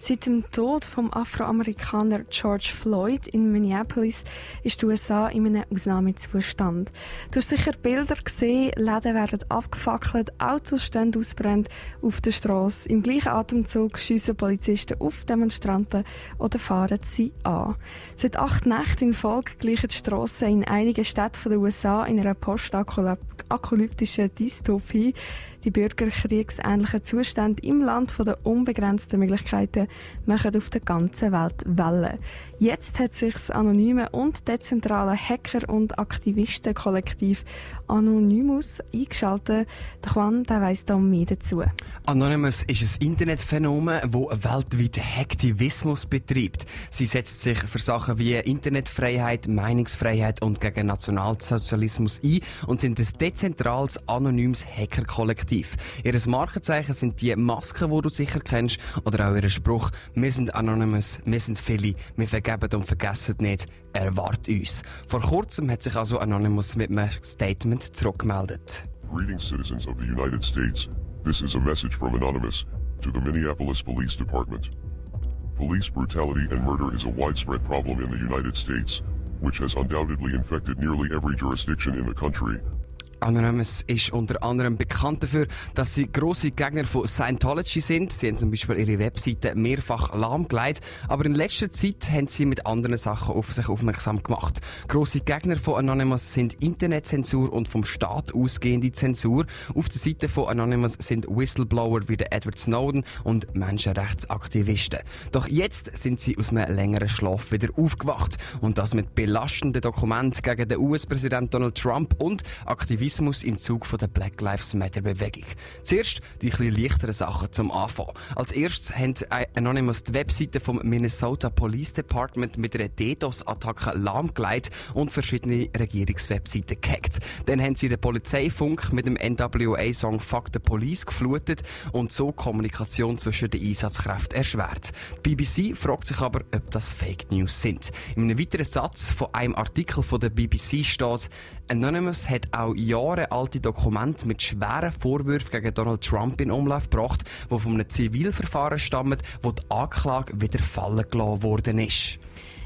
Seit dem Tod vom Afroamerikaner George Floyd in Minneapolis ist die USA in einem Ausnahmezustand. Du hast sicher Bilder gesehen, Läden werden abgefackelt, Autos stehen ausbrennt auf der Straße. Im gleichen Atemzug schiessen Polizisten auf Demonstranten oder fahren sie an. Seit acht Nächten in Folge gleichen die Strassen in einigen Städten der USA in einer postapokalyptischen Dystopie die bürgerkriegsähnlichen Zustände im Land der unbegrenzten Möglichkeiten machen auf der ganzen Welt Wellen. Jetzt hat sich das anonyme und dezentrale Hacker- und Aktivistenkollektiv Anonymous eingeschaltet. Der Juan der weiss da mehr dazu. Anonymous ist ein Internetphänomen, das weltweit Hacktivismus betreibt. Sie setzt sich für Sachen wie Internetfreiheit, Meinungsfreiheit und gegen Nationalsozialismus ein und sind ein dezentrales, anonymes Hackerkollektiv. Ihr Markenzeichen sind die Masken, die du sicher kennst, oder auch ihr Spruch, wir sind Anonymous, wir sind viele, wir vergeben und vergessen nicht, erwartet uns. Vor kurzem hat sich also Anonymous mit einem Statement zurückgemeldet. Greetings, citizens of the United States. This is a message from Anonymous to the Minneapolis Police Department. Police brutality and murder is a widespread problem in the United States, which has undoubtedly infected nearly every jurisdiction in the country, Anonymous ist unter anderem bekannt dafür, dass sie große Gegner von Scientology sind. Sie haben zum Beispiel ihre Webseite mehrfach lahmgelegt, aber in letzter Zeit haben sie mit anderen Sachen auf sich aufmerksam gemacht. Große Gegner von Anonymous sind Internetzensur und vom Staat ausgehende Zensur. Auf der Seite von Anonymous sind Whistleblower wie der Edward Snowden und Menschenrechtsaktivisten. Doch jetzt sind sie aus einem längeren Schlaf wieder aufgewacht und das mit belastenden Dokumenten gegen den US-Präsident Donald Trump und Aktivisten Aktivismus im Zug von der Black Lives Matter Bewegung. Zuerst die etwas leichteren Sachen zum Anfang. Als erstes haben Anonymous die Webseite vom Minnesota Police Department mit einer DDoS-Attacke lahmgelegt und verschiedene Regierungswebseiten gehackt. Dann haben sie den Polizeifunk mit dem NWA-Song Fuck the Police geflutet und so Kommunikation zwischen den Einsatzkräften erschwert. Die BBC fragt sich aber, ob das Fake News sind. In einem weiteren Satz von einem Artikel von der BBC steht, Anonymous hat auch Jahre alte Dokumente mit schweren Vorwürfen gegen Donald Trump in Umlauf gebracht, die von einem Zivilverfahren stammen, wo die Anklage wieder fallen gelassen worden ist.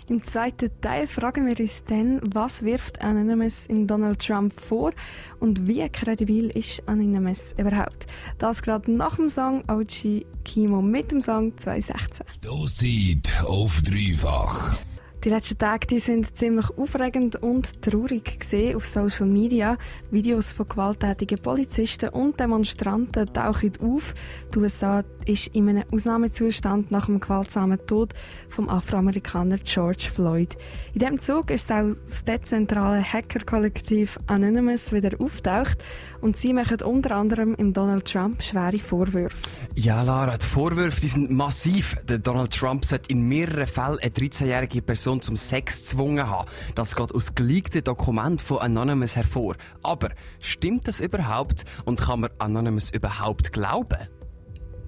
Im zweiten Teil fragen wir uns dann, was wirft Anonymous in Donald Trump vor und wie kredibil ist Anonymous überhaupt? Das gerade nach dem Song OG Kimo mit dem Song 2016. Stoßzeit auf dreifach. Die letzten Tage die sind ziemlich aufregend und traurig gesehen auf Social Media. Videos von gewalttätigen Polizisten und Demonstranten tauchen auf. Die USA ist in einem Ausnahmezustand nach dem gewaltsamen Tod vom Afroamerikaner George Floyd. In diesem Zug ist auch das dezentrale Hackerkollektiv Anonymous wieder auftaucht und sie machen unter anderem im Donald Trump schwere Vorwürfe. Ja, Lara, die Vorwürfe die sind massiv. Der Donald Trump sollte in mehreren Fällen eine 13-jährige Person zum Sex gezwungen haben. Das geht aus geleakten Dokumenten von Anonymous hervor. Aber stimmt das überhaupt und kann man Anonymous überhaupt glauben?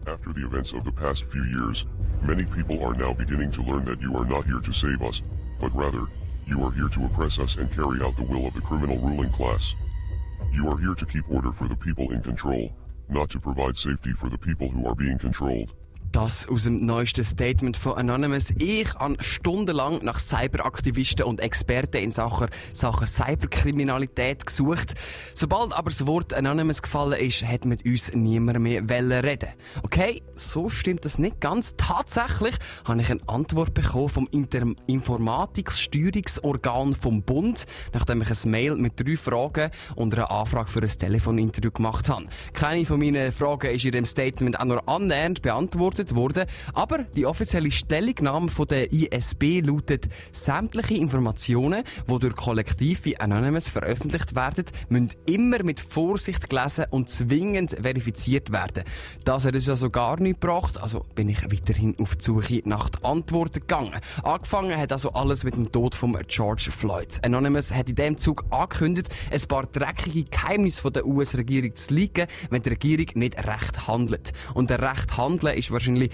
After the events of the past few years, many people are now beginning to learn that you are not here to save us, but rather, you are here to oppress us and carry out the will of the criminal ruling class. You are here to keep order for the people in control, not to provide safety for the people who are being controlled. Das aus dem neuesten Statement von Anonymous. Ich habe stundenlang nach Cyberaktivisten und Experten in Sachen, Sachen Cyberkriminalität gesucht. Sobald aber das Wort Anonymous gefallen ist, hat mit uns niemand mehr reden Okay, so stimmt das nicht ganz. Tatsächlich habe ich eine Antwort bekommen vom Inter Informatiksteuerungsorgan vom Bund, nachdem ich ein Mail mit drei Fragen und einer Anfrage für ein Telefoninterview gemacht habe. Keine von meinen Fragen ist in dem Statement auch nur annähernd beantwortet veröffentlicht worden. Aber die offizielle Stellungnahme von der ISB lautet, sämtliche Informationen, die durch Kollektiv wie Anonymous veröffentlicht werden, müssen immer mit Vorsicht gelesen und zwingend verifiziert werden. Das hat uns also gar nicht gebracht, also bin ich weiterhin auf die Suche nach Antworten gegangen. Angefangen hat also alles mit dem Tod von George Floyd. Anonymous hat in dem Zug angekündigt, ein paar dreckige Geheimnisse von der US-Regierung zu liegen, wenn die Regierung nicht recht handelt. Und der recht Handeln ist wahrscheinlich Occasionally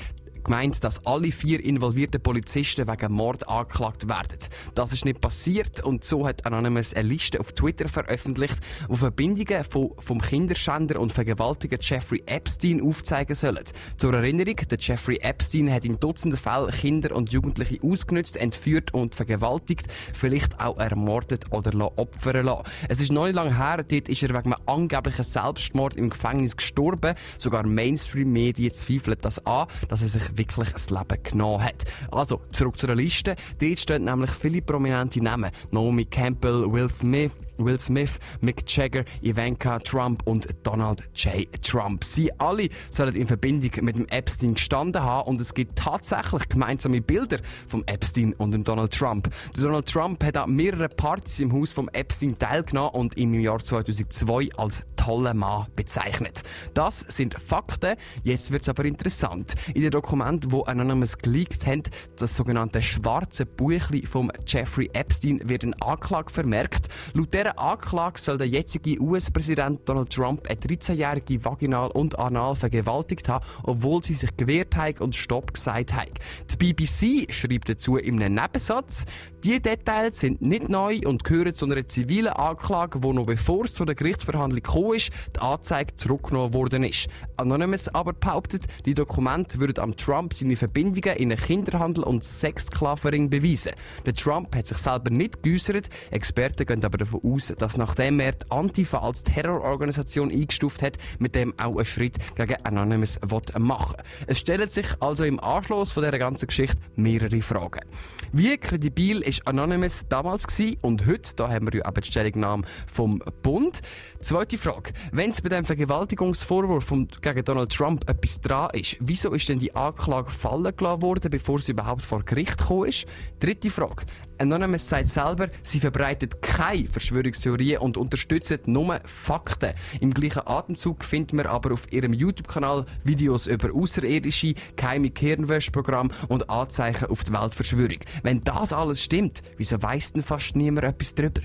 gemeint, dass alle vier involvierten Polizisten wegen Mord angeklagt werden. Das ist nicht passiert und so hat Anonymous eine Liste auf Twitter veröffentlicht, wo Verbindungen von, vom Kinderschänder und Vergewaltiger Jeffrey Epstein aufzeigen sollen. Zur Erinnerung, der Jeffrey Epstein hat in Dutzenden Fällen Kinder und Jugendliche ausgenutzt, entführt und vergewaltigt, vielleicht auch ermordet oder opfern lassen. Es ist noch nicht lange her, dort ist er wegen einem angeblichen Selbstmord im Gefängnis gestorben. Sogar Mainstream-Medien zweifeln das an, dass er sich wirklich das Leben genommen hat. Also, zurück zur Liste. Dort stehen nämlich viele prominente Namen. Naomi Campbell, Will Smith, Will Smith, Mick Jagger, Ivanka Trump und Donald J. Trump. Sie alle sollen in Verbindung mit dem Epstein gestanden haben und es gibt tatsächlich gemeinsame Bilder vom Epstein und dem Donald Trump. Der Donald Trump hat an mehreren Partys im Haus vom Epstein teilgenommen und im Jahr 2002 als toller Mann bezeichnet. Das sind Fakten. Jetzt wird es aber interessant. In den Dokumenten, wo Anonymous geleakt haben, das sogenannte schwarze Buchli vom Jeffrey Epstein, wird ein Anklage vermerkt. Laut dieser Anklage soll der jetzige US-Präsident Donald Trump eine 13-jährige vaginal und anal vergewaltigt haben, obwohl sie sich gewehrt hat und Stopp gesagt hat. Die BBC schreibt dazu in einem Nebensatz, die Details sind nicht neu und gehören zu einer zivilen Anklage, wo noch bevor es zu der Gerichtsverhandlung ist, die Anzeige zurückgenommen worden ist. Anonymous aber behauptet, die Dokumente würden am Trump seine Verbindungen in einen Kinderhandel und Sexsklaverei beweisen. Der Trump hat sich selber nicht geäußert, Experten gehen aber davon aus, dass nachdem er die Antifa als Terrororganisation eingestuft hat, mit dem auch einen Schritt gegen Anonymous machen Es stellen sich also im Anschluss von dieser ganzen Geschichte mehrere Fragen. Wie kredibil ist Anonymous damals gewesen und heute? Da haben wir ja eben die Stellungnahme vom Bund. Zweite Frage. Wenn es bei dem Vergewaltigungsvorwurf von, gegen Donald Trump etwas dran ist, wieso ist denn die Anklage fallen gelassen worden, bevor sie überhaupt vor Gericht gekommen ist? Dritte Frage. Anonymous sagt selber, sie verbreitet keine Verschwörungstheorien und unterstützt nur Fakten. Im gleichen Atemzug findet man aber auf ihrem YouTube-Kanal Videos über außerirdische, geheime Kernwäschprogramme und Anzeichen auf die Weltverschwörung. Wenn das alles stimmt, wieso weiss denn fast niemand etwas darüber?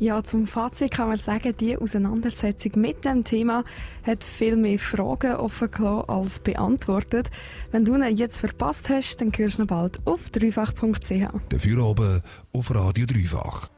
Ja, zum Fazit kann man sagen, die Auseinandersetzung mit dem Thema hat viel mehr Fragen offen gelassen als beantwortet. Wenn du ihn jetzt verpasst hast, dann hörst du noch bald auf dreifach.ch. Dafür oben auf Radio Dreifach.